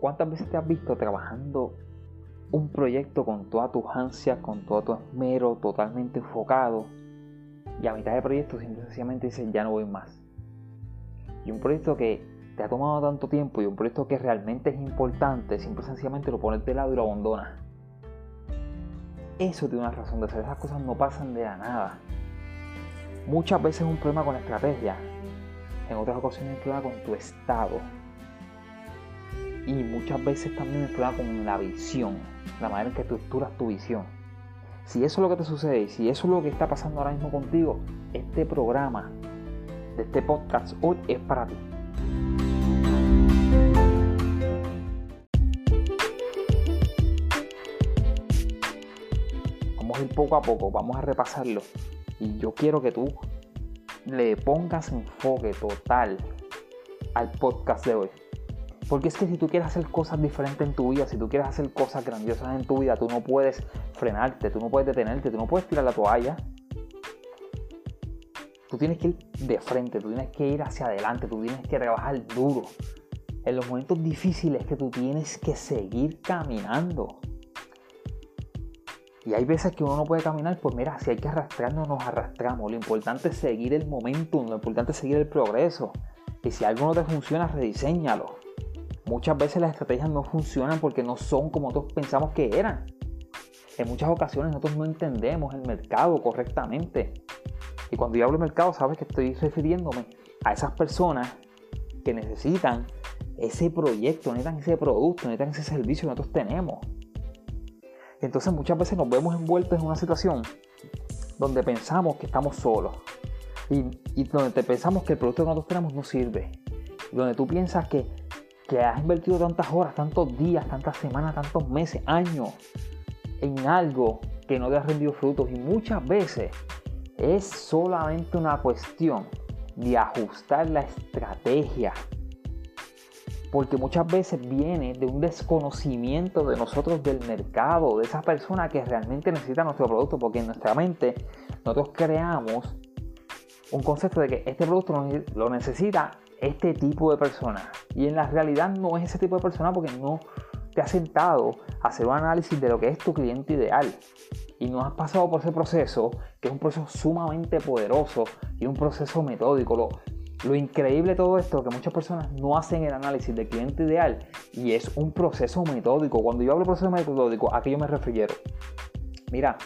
¿Cuántas veces te has visto trabajando un proyecto con todas tus ansias, con todo tu esmero, totalmente enfocado? Y a mitad de proyecto simplemente dices, ya no voy más. Y un proyecto que te ha tomado tanto tiempo y un proyecto que realmente es importante, simple sencillamente lo pones de lado y lo abandonas. Eso tiene una razón de ser. Esas cosas no pasan de la nada. Muchas veces es un problema con estrategia. En otras ocasiones es un problema con tu estado y muchas veces también problema con la visión, la manera en que estructuras tu visión. Si eso es lo que te sucede y si eso es lo que está pasando ahora mismo contigo, este programa de este podcast hoy es para ti. Vamos a ir poco a poco, vamos a repasarlo. Y yo quiero que tú le pongas enfoque total al podcast de hoy. Porque es que si tú quieres hacer cosas diferentes en tu vida, si tú quieres hacer cosas grandiosas en tu vida, tú no puedes frenarte, tú no puedes detenerte, tú no puedes tirar la toalla. Tú tienes que ir de frente, tú tienes que ir hacia adelante, tú tienes que trabajar duro. En los momentos difíciles que tú tienes que seguir caminando. Y hay veces que uno no puede caminar, pues mira, si hay que arrastrarnos, nos arrastramos. Lo importante es seguir el momentum, lo importante es seguir el progreso. Y si algo no te funciona, rediseñalo. Muchas veces las estrategias no funcionan porque no son como nosotros pensamos que eran. En muchas ocasiones nosotros no entendemos el mercado correctamente. Y cuando yo hablo de mercado, sabes que estoy refiriéndome a esas personas que necesitan ese proyecto, necesitan ese producto, necesitan ese servicio que nosotros tenemos. Entonces muchas veces nos vemos envueltos en una situación donde pensamos que estamos solos y, y donde pensamos que el producto que nosotros tenemos no sirve. donde tú piensas que que has invertido tantas horas, tantos días, tantas semanas, tantos meses, años en algo que no te ha rendido frutos y muchas veces es solamente una cuestión de ajustar la estrategia. Porque muchas veces viene de un desconocimiento de nosotros del mercado, de esa persona que realmente necesita nuestro producto, porque en nuestra mente nosotros creamos un concepto de que este producto lo necesita este tipo de persona. Y en la realidad no es ese tipo de persona porque no te has sentado a hacer un análisis de lo que es tu cliente ideal. Y no has pasado por ese proceso, que es un proceso sumamente poderoso y un proceso metódico. Lo, lo increíble de todo esto es que muchas personas no hacen el análisis del cliente ideal y es un proceso metódico. Cuando yo hablo de proceso metódico, ¿a qué yo me refiero? Mira,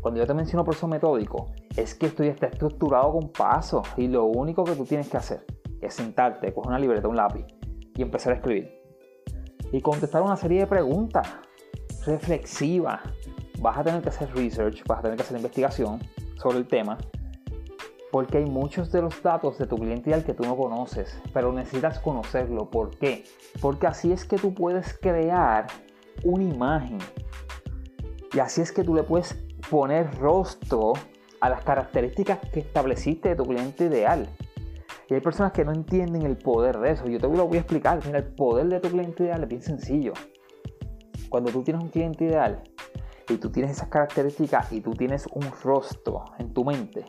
cuando yo te menciono proceso metódico, es que esto ya está estructurado con pasos y lo único que tú tienes que hacer es sentarte, coger una libreta, un lápiz y empezar a escribir. Y contestar una serie de preguntas reflexivas. Vas a tener que hacer research, vas a tener que hacer investigación sobre el tema, porque hay muchos de los datos de tu cliente ideal que tú no conoces, pero necesitas conocerlo. ¿Por qué? Porque así es que tú puedes crear una imagen. Y así es que tú le puedes poner rostro a las características que estableciste de tu cliente ideal. Y hay personas que no entienden el poder de eso. Yo te lo voy a explicar. Mira, el poder de tu cliente ideal es bien sencillo. Cuando tú tienes un cliente ideal y tú tienes esas características y tú tienes un rostro en tu mente,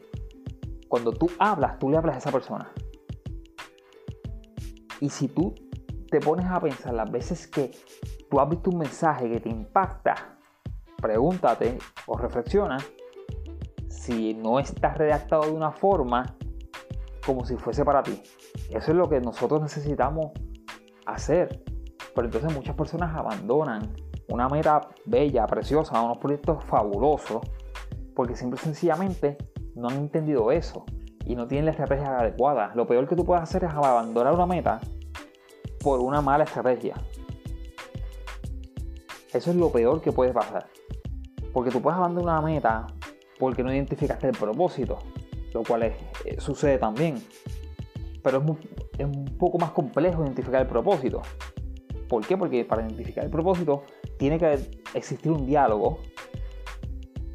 cuando tú hablas, tú le hablas a esa persona. Y si tú te pones a pensar las veces que tú has visto un mensaje que te impacta, pregúntate o reflexiona si no está redactado de una forma como si fuese para ti. Eso es lo que nosotros necesitamos hacer. Pero entonces muchas personas abandonan una meta bella, preciosa, unos proyectos fabulosos, porque simple y sencillamente no han entendido eso y no tienen la estrategia adecuada. Lo peor que tú puedes hacer es abandonar una meta por una mala estrategia. Eso es lo peor que puede pasar. Porque tú puedes abandonar una meta porque no identificaste el propósito lo cual eh, sucede también. Pero es, un poco más complejo identificar el propósito. ¿Por qué? Porque para identificar el propósito tiene que existir un diálogo,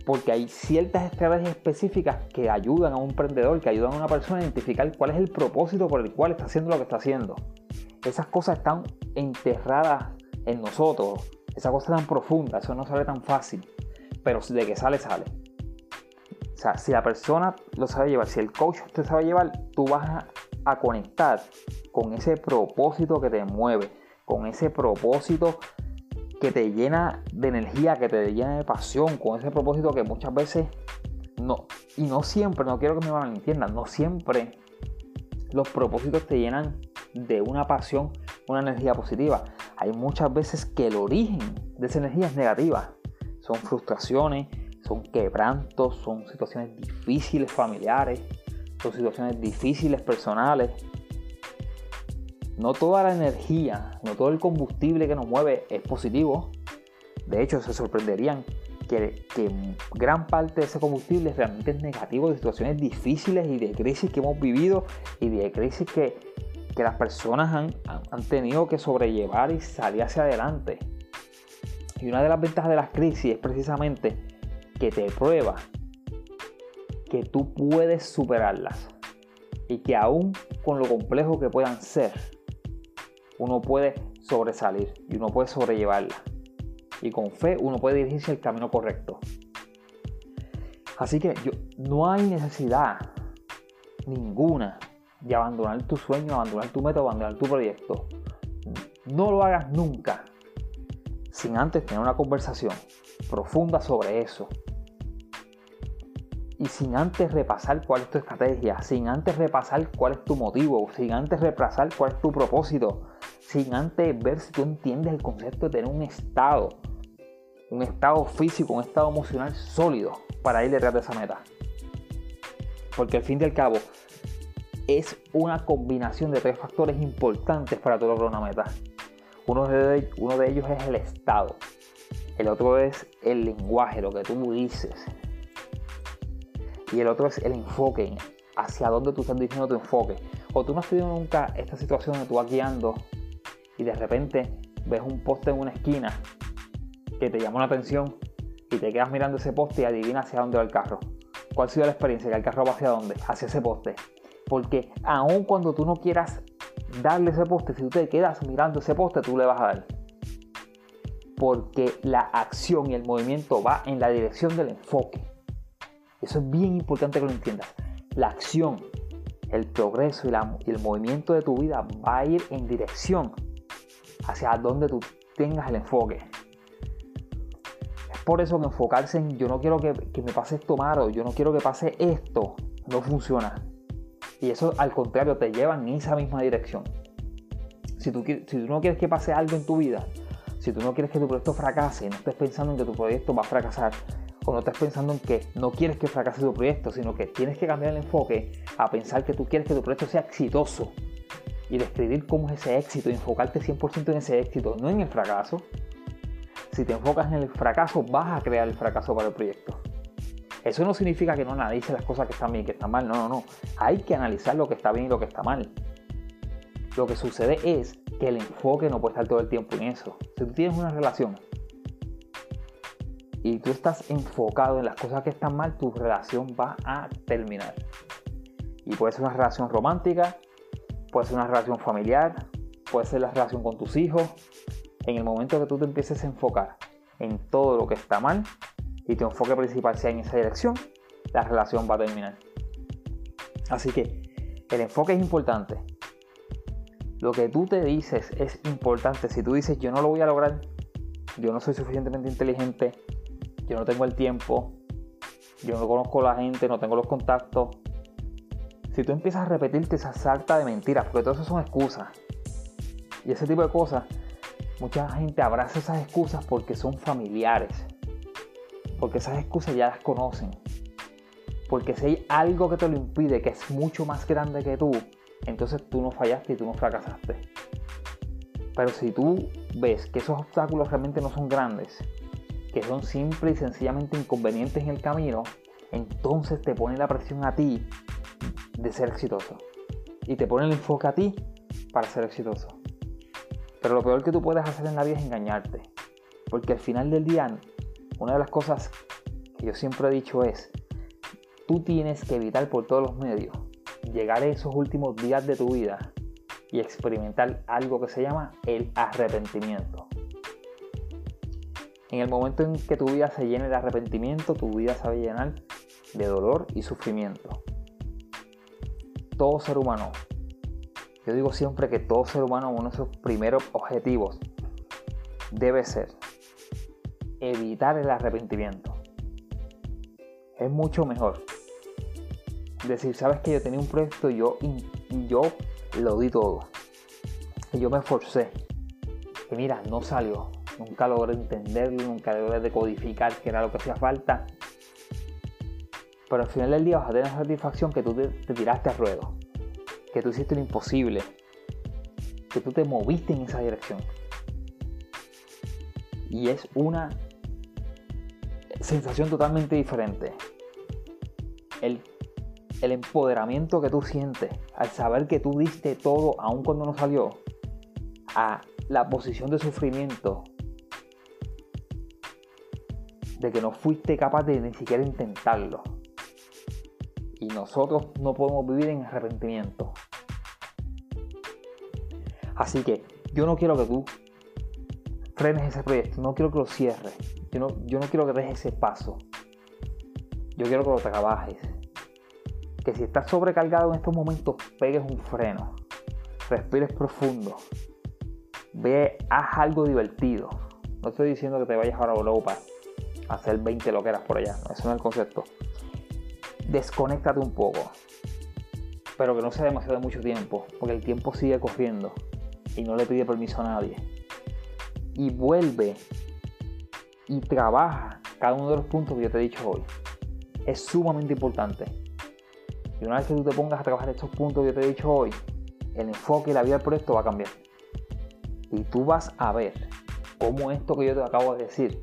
porque hay ciertas estrategias específicas que ayudan a un emprendedor, que ayudan a una persona a identificar cuál es el propósito por el cual está haciendo lo que está haciendo. Esas cosas están enterradas en nosotros, esas cosas tan profundas, eso no sale tan fácil, pero de que sale, sale. Si la persona lo sabe llevar, si el coach te sabe llevar, tú vas a, conectar con ese propósito que te mueve, con ese propósito que te llena de energía, que te llena de pasión, con ese propósito que muchas veces no, y no siempre, no quiero que me malentiendan, no siempre los propósitos te llenan de una pasión, una energía positiva. Hay muchas veces que el origen de esa energía es negativa. Son frustraciones, son quebrantos, son situaciones difíciles familiares, son situaciones difíciles personales. No toda la energía, no todo el combustible que nos mueve es positivo. De hecho, se sorprenderían que, gran parte de ese combustible realmente es negativo de situaciones difíciles y de crisis que hemos vivido y de crisis que, que las personas han, han tenido que sobrellevar y salir hacia adelante. Y una de las ventajas de las crisis es precisamente que te prueba que tú puedes superarlas y que aún con lo complejo que puedan ser, uno puede sobresalir y uno puede sobrellevarlas y con fe uno puede dirigirse al camino correcto. Así que yo, no hay necesidad ninguna de abandonar tu sueño, abandonar tu método, abandonar tu proyecto. No lo hagas nunca sin antes tener una conversación profunda sobre eso. Y sin antes repasar cuál es tu estrategia, sin antes repasar cuál es tu motivo, sin antes repasar cuál es tu propósito, sin antes ver si tú entiendes el concepto de tener un estado un estado físico, un estado emocional sólido para ir detrás de esa meta. Porque al fin y al cabo es una combinación de tres factores importantes para tu lograr una meta. Uno de, uno de ellos es el estado. El otro es el lenguaje, lo que tú dices. Y el otro es el enfoque, hacia dónde tú estás dirigiendo tu enfoque. O tú no has tenido nunca esta situación donde tú vas guiando y de repente ves un poste en una esquina que te llamó la atención y te quedas mirando ese poste y adivina hacia dónde va el carro. ¿Cuál ha sido la experiencia? Que el carro va hacia dónde? Hacia ese poste. Porque aun cuando tú no quieras darle ese poste, si tú te quedas mirando ese poste, tú le vas a dar. Porque la acción y el movimiento va en la dirección del enfoque. Eso es bien importante que lo entiendas. La acción, el progreso y, el movimiento de tu vida va a ir en dirección hacia donde tú tengas el enfoque por eso que enfocarse en yo no quiero que, me pase esto malo, yo no quiero que pase esto, no funciona. Y eso al contrario te lleva en esa misma dirección. Si tú, si tú no quieres que pase algo en tu vida, si tú no quieres que tu proyecto fracase, no estés pensando en que tu proyecto va a fracasar, o no estés pensando en que no quieres que fracase tu proyecto, sino que tienes que cambiar el enfoque a pensar que tú quieres que tu proyecto sea exitoso y describir cómo es ese éxito enfocarte 100% en ese éxito, no en el fracaso, si te enfocas en el fracaso, vas a crear el fracaso para el proyecto. Eso no significa que no analices las cosas que están bien y que están mal. No, no, no. Hay que analizar lo que está bien y lo que está mal. Lo que sucede es que el enfoque no puede estar todo el tiempo en eso. Si tú tienes una relación y tú estás enfocado en las cosas que están mal, tu relación va a terminar. Y puede ser una relación romántica, puede ser una relación familiar, puede ser la relación con tus hijos, en el momento que tú te empieces a enfocar en todo lo que está mal y tu enfoque principal sea en esa dirección, la relación va a terminar. Así que el enfoque es importante. Lo que tú te dices es importante. Si tú dices yo no lo voy a lograr, yo no soy suficientemente inteligente, yo no tengo el tiempo, yo no conozco la gente, no tengo los contactos. Si tú empiezas a repetirte esa salta de mentiras, porque todo eso son excusas, y ese tipo de cosas, Mucha gente abraza esas excusas porque son familiares, porque esas excusas ya las conocen, porque si hay algo que te lo impide, que es mucho más grande que tú, entonces tú no fallaste y tú no fracasaste. Pero si tú ves que esos obstáculos realmente no son grandes, que son simple y sencillamente inconvenientes en el camino, entonces te pone la presión a ti de ser exitoso. Y te pone el enfoque a ti para ser exitoso. Pero lo peor que tú puedes hacer en la vida es engañarte. Porque al final del día, una de las cosas que yo siempre he dicho es, tú tienes que evitar por todos los medios llegar a esos últimos días de tu vida y experimentar algo que se llama el arrepentimiento. En el momento en que tu vida se llene de arrepentimiento, tu vida se va a llenar de dolor y sufrimiento. Todo ser humano Yo digo siempre que todo ser humano, uno de sus primeros objetivos debe ser evitar el arrepentimiento. Es mucho mejor decir, sabes que yo tenía un proyecto y yo, y yo lo di todo. Y yo me esforcé. Y mira, no salió. Nunca logré entenderlo, nunca logré decodificar qué era lo que hacía falta. Pero al final del día vas a tener la satisfacción que tú te, te tiraste a ruedo. Que tú hiciste lo imposible. Que tú te moviste en esa dirección. Y es una sensación totalmente diferente. El, el empoderamiento que tú sientes al saber que tú diste todo aun cuando no salió, a la posición de sufrimiento de que no fuiste capaz de ni siquiera intentarlo. Y nosotros no podemos vivir en arrepentimiento. Así que yo no quiero que tú frenes ese proyecto, no quiero que lo cierres, yo no, yo no quiero que dejes ese paso. Yo quiero que lo trabajes. Que si estás sobrecargado en estos momentos, pegues un freno, respires profundo, ve, haz algo divertido. No estoy diciendo que te vayas ahora a Europa hacer 20 loqueras por allá, ese no es el concepto. Desconéctate un poco, pero que no sea demasiado de mucho tiempo, porque el tiempo sigue corriendo y no le pide permiso a nadie. Y vuelve y trabaja cada uno de los puntos que yo te he dicho hoy. Es sumamente importante. Y una vez que tú te pongas a trabajar estos puntos que yo te he dicho hoy, el enfoque y la vida del proyecto va a cambiar. Y tú vas a ver cómo esto que yo te acabo de decir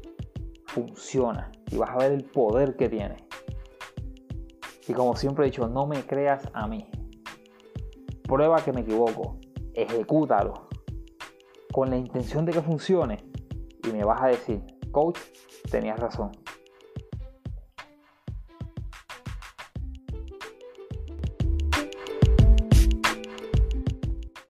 funciona. Y vas a ver el poder que tiene. Y como siempre he dicho, no me creas a mí. Prueba que me equivoco. Ejecútalo. Con la intención de que funcione. Y me vas a decir, coach, tenías razón.